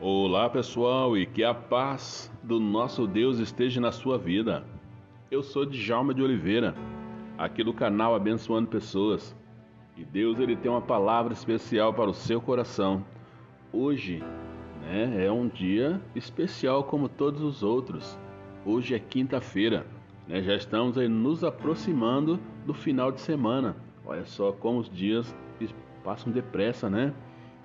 Olá pessoal e que a paz do nosso Deus esteja na sua vida. Eu sou Djalma de Oliveira, aqui do canal Abençoando Pessoas. E Deus ele tem uma palavra especial para o seu coração. Hoje, né, é um dia especial como todos os outros. Hoje é quinta-feira, né, já estamos aí nos aproximando do final de semana. Olha só como os dias passam depressa, né?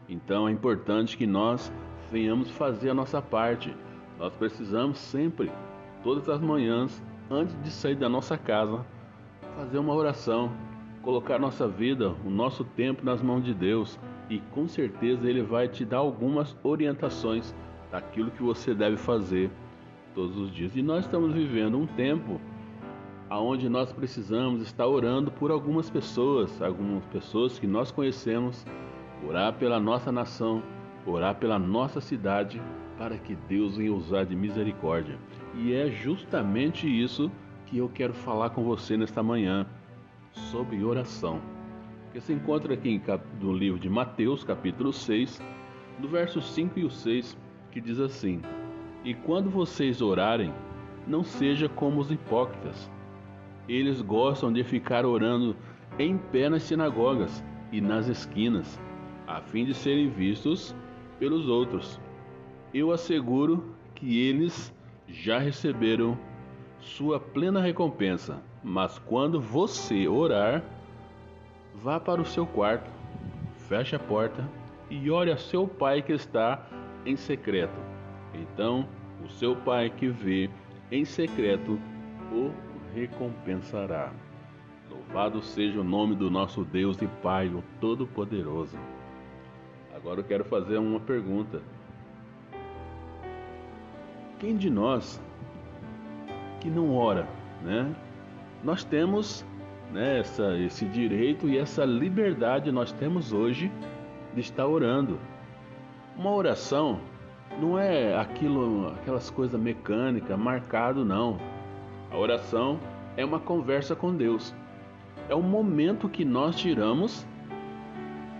Então é importante que nós venhamos fazer a nossa parte. Nós precisamos sempre, todas as manhãs, antes de sair da nossa casa, fazer uma oração, colocar nossa vida, o nosso tempo nas mãos de Deus e com certeza Ele vai te dar algumas orientações daquilo que você deve fazer todos os dias. E nós estamos vivendo um tempo aonde nós precisamos estar orando por algumas pessoas, algumas pessoas que nós conhecemos, orar pela nossa nação, orar pela nossa cidade para que Deus venha usar de misericórdia. E é justamente isso que eu quero falar com você nesta manhã, sobre oração. Que se encontra aqui no livro de Mateus, capítulo 6, do verso 5 e o 6, que diz assim: E quando vocês orarem, não seja como os hipócritas. Eles gostam de ficar orando em pé nas sinagogas e nas esquinas, a fim de serem vistos pelos outros. Eu asseguro que eles já receberam sua plena recompensa. Mas quando você orar, vá para o seu quarto, feche a porta e ore a seu pai que está em secreto. Então, o seu pai que vê em secreto o recompensará. Louvado seja o nome do nosso Deus e Pai, o Todo-Poderoso. Agora eu quero fazer uma pergunta. Quem de nós que não ora, né? Nós temos né, essa, esse direito e essa liberdade nós temos hoje de estar orando. Uma oração não é aquilo, aquelas coisas mecânicas, marcado não. A oração é uma conversa com Deus. É um momento que nós tiramos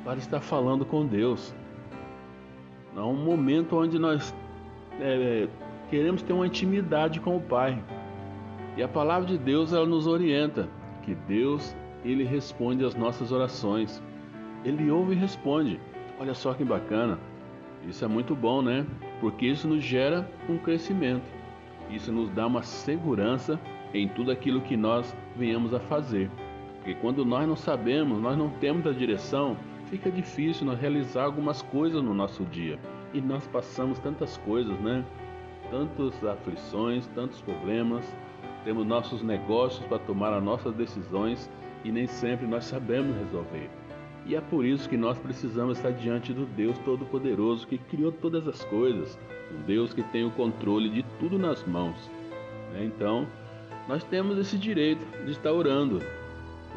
para estar falando com Deus. É um momento onde nós é, queremos ter uma intimidade com o Pai. E a palavra de Deus ela nos orienta que Deus ele responde às nossas orações. Ele ouve e responde. Olha só que bacana. Isso é muito bom, né? Porque isso nos gera um crescimento. Isso nos dá uma segurança em tudo aquilo que nós venhamos a fazer. Porque quando nós não sabemos, nós não temos a direção, fica difícil nós realizar algumas coisas no nosso dia. E nós passamos tantas coisas, né? Tantas aflições, tantos problemas, temos nossos negócios para tomar as nossas decisões e nem sempre nós sabemos resolver. E é por isso que nós precisamos estar diante do Deus Todo-Poderoso que criou todas as coisas, um Deus que tem o controle de tudo nas mãos. Né? Então, nós temos esse direito de estar orando,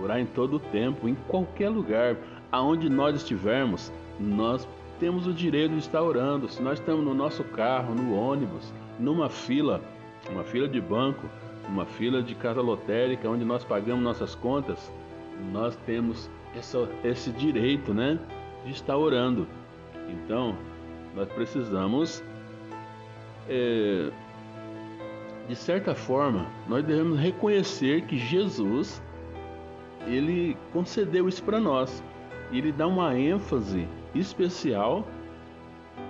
orar em todo o tempo, em qualquer lugar, aonde nós estivermos, nós temos o direito de estar orando. Se nós estamos no nosso carro, no ônibus, numa fila, uma fila de banco, uma fila de casa lotérica, onde nós pagamos nossas contas, nós temos essa, esse direito, né, de estar orando. Então, nós precisamos, é, de certa forma, nós devemos reconhecer que Jesus, ele concedeu isso para nós e ele dá uma ênfase especial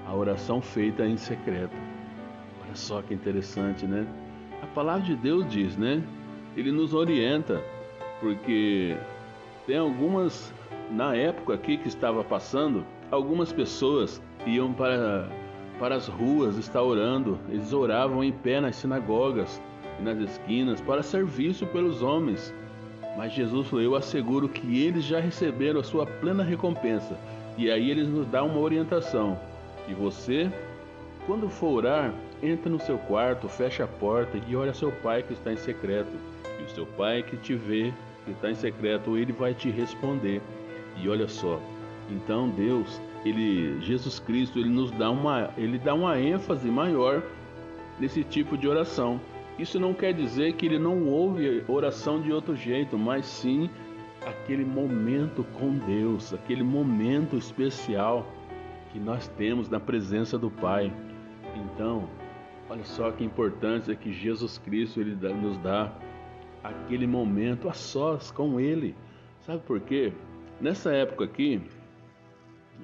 à oração feita em secreto. Olha só que interessante, né? A palavra de Deus diz, né? Ele nos orienta, porque tem algumas, na época aqui que estava passando, algumas pessoas iam para, para as ruas estar orando, eles oravam em pé nas sinagogas e nas esquinas para serviço pelos homens mas Jesus falou: Eu asseguro que eles já receberam a sua plena recompensa. E aí eles nos dão uma orientação. E você, quando for orar, entra no seu quarto, fecha a porta e olha seu pai que está em secreto. E o seu pai que te vê, que está em secreto, ele vai te responder. E olha só, então Deus, ele, Jesus Cristo, ele nos dá uma, ele dá uma ênfase maior nesse tipo de oração. Isso não quer dizer que ele não ouve oração de outro jeito, mas sim aquele momento com Deus, aquele momento especial que nós temos na presença do Pai. Então, olha só que importante é que Jesus Cristo ele nos dá aquele momento a sós com Ele. Sabe por quê? Nessa época aqui,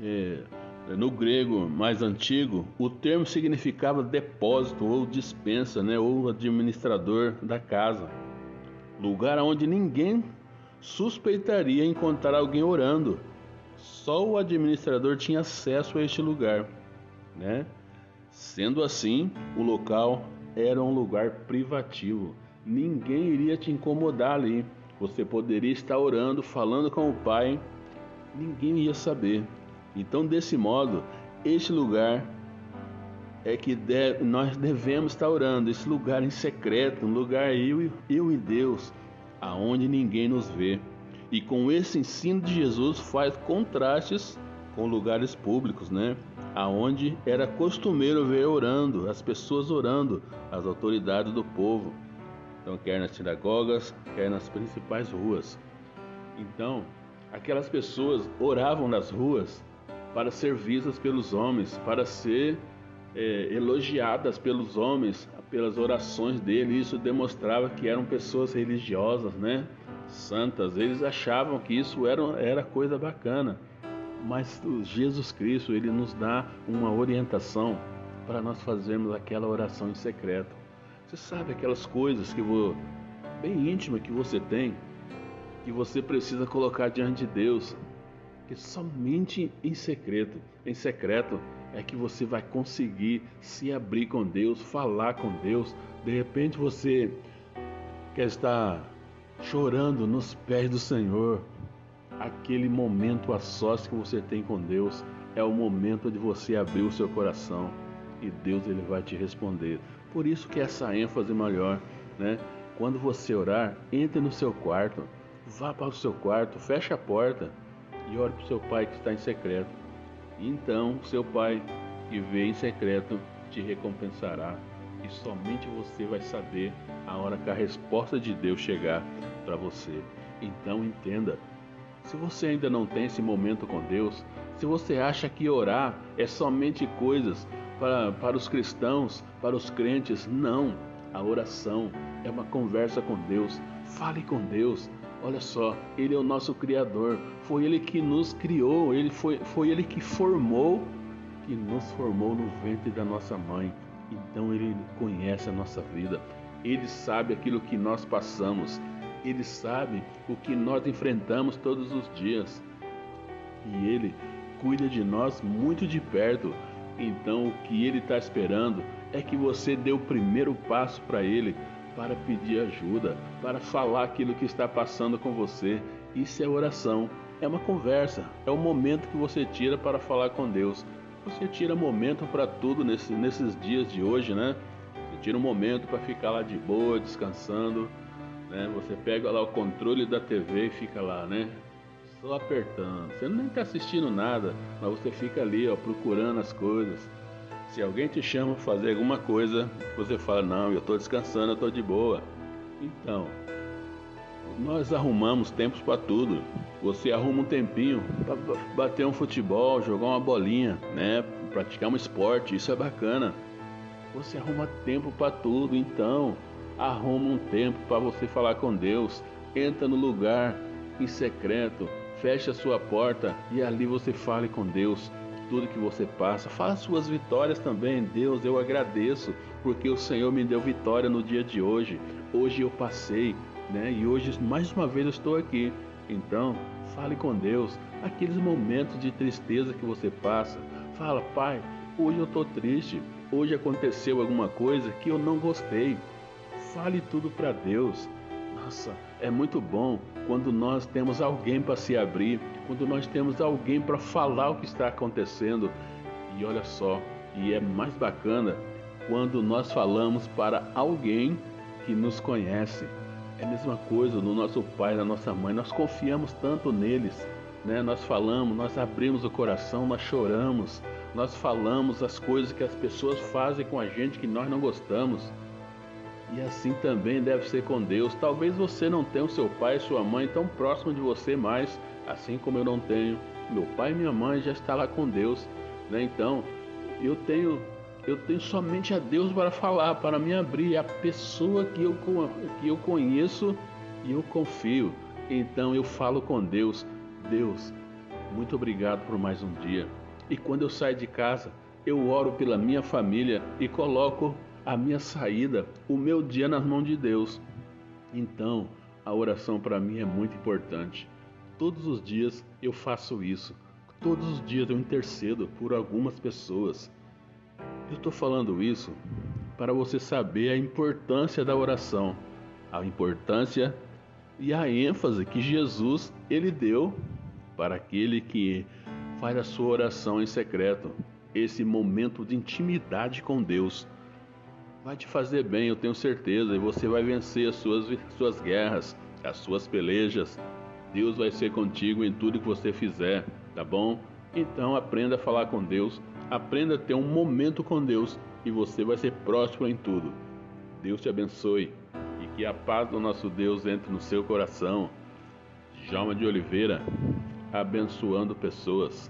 é, no grego mais antigo, o termo significava depósito ou dispensa, né, ou administrador da casa, lugar onde ninguém suspeitaria encontrar alguém orando. Só o administrador tinha acesso a este lugar, né? Sendo assim, o local era um lugar privativo. Ninguém iria te incomodar ali. Você poderia estar orando, falando com o Pai, ninguém ia saber. Então, desse modo, este lugar é que deve, nós devemos estar orando, esse lugar em secreto, um lugar eu, eu e Deus, aonde ninguém nos vê. E com esse ensino de Jesus faz contrastes com lugares públicos, né? Aonde era costumeiro ver orando, as pessoas orando, as autoridades do povo. Então, quer nas sinagogas, quer nas principais ruas. Então, aquelas pessoas oravam nas ruas para ser vistas pelos homens, para ser é, elogiadas pelos homens, pelas orações dele. Isso demonstrava que eram pessoas religiosas, né? Santas. Eles achavam que isso era, era coisa bacana. Mas Jesus Cristo, ele nos dá uma orientação para nós fazermos aquela oração em secreto. Você sabe aquelas coisas que vou, bem íntima que você tem, que você precisa colocar diante de Deus, que somente em secreto, em secreto é que você vai conseguir se abrir com Deus, falar com Deus. De repente você quer estar chorando nos pés do Senhor. Aquele momento a sós que você tem com Deus é o momento de você abrir o seu coração e Deus ele vai te responder. Por isso que essa ênfase maior, né? Quando você orar, entre no seu quarto, vá para o seu quarto, feche a porta e ore para o seu pai que está em secreto. E então seu pai que vê em secreto te recompensará. E somente você vai saber a hora que a resposta de Deus chegar para você. Então entenda, se você ainda não tem esse momento com Deus, se você acha que orar é somente coisas para, para os cristãos, para os crentes, não. A oração é uma conversa com Deus. Fale com Deus, Olha só, Ele é o nosso Criador, foi Ele que nos criou, Ele foi, foi Ele que formou, que nos formou no ventre da nossa mãe. Então Ele conhece a nossa vida, Ele sabe aquilo que nós passamos, Ele sabe o que nós enfrentamos todos os dias. E Ele cuida de nós muito de perto. Então o que Ele está esperando é que você dê o primeiro passo para Ele para pedir ajuda, para falar aquilo que está passando com você. Isso é oração, é uma conversa, é o momento que você tira para falar com Deus. Você tira momento para tudo nesse, nesses dias de hoje, né? Você tira um momento para ficar lá de boa, descansando, né? Você pega lá o controle da TV e fica lá, né? Só apertando. Você nem está assistindo nada, mas você fica ali, ó, procurando as coisas se alguém te chama para fazer alguma coisa, você fala: Não, eu estou descansando, eu estou de boa. Então, nós arrumamos tempos para tudo. Você arruma um tempinho para bater um futebol, jogar uma bolinha, né? Praticar um esporte, isso é bacana. Você arruma tempo para tudo, então arruma um tempo para você falar com Deus. Entra no lugar em secreto, fecha a sua porta e ali você fale com Deus tudo que você passa. Faça suas vitórias também. Deus, eu agradeço porque o Senhor me deu vitória no dia de hoje. Hoje eu passei, né? E hoje mais uma vez eu estou aqui. Então, fale com Deus. Aqueles momentos de tristeza que você passa, fala, Pai, hoje eu estou triste. Hoje aconteceu alguma coisa que eu não gostei. Fale tudo para Deus. Nossa, é muito bom quando nós temos alguém para se abrir, quando nós temos alguém para falar o que está acontecendo. E olha só, e é mais bacana quando nós falamos para alguém que nos conhece. É a mesma coisa no nosso pai, na nossa mãe, nós confiamos tanto neles, né? Nós falamos, nós abrimos o coração, nós choramos, nós falamos as coisas que as pessoas fazem com a gente que nós não gostamos. E assim também deve ser com Deus. Talvez você não tenha o seu pai e sua mãe tão próximo de você mais, assim como eu não tenho. Meu pai e minha mãe já estão lá com Deus, Né? Então, eu tenho eu tenho somente a Deus para falar, para me abrir, é a pessoa que eu, que eu conheço e eu confio. Então eu falo com Deus, Deus, muito obrigado por mais um dia. E quando eu saio de casa, eu oro pela minha família e coloco a minha saída, o meu dia nas mãos de Deus. Então, a oração para mim é muito importante. Todos os dias eu faço isso. Todos os dias eu intercedo por algumas pessoas. Eu estou falando isso para você saber a importância da oração, a importância e a ênfase que Jesus ele deu para aquele que faz a sua oração em secreto, esse momento de intimidade com Deus. Vai te fazer bem, eu tenho certeza, e você vai vencer as suas, suas guerras, as suas pelejas. Deus vai ser contigo em tudo que você fizer, tá bom? Então aprenda a falar com Deus, aprenda a ter um momento com Deus e você vai ser próspero em tudo. Deus te abençoe e que a paz do nosso Deus entre no seu coração. Djalma de Oliveira, abençoando pessoas.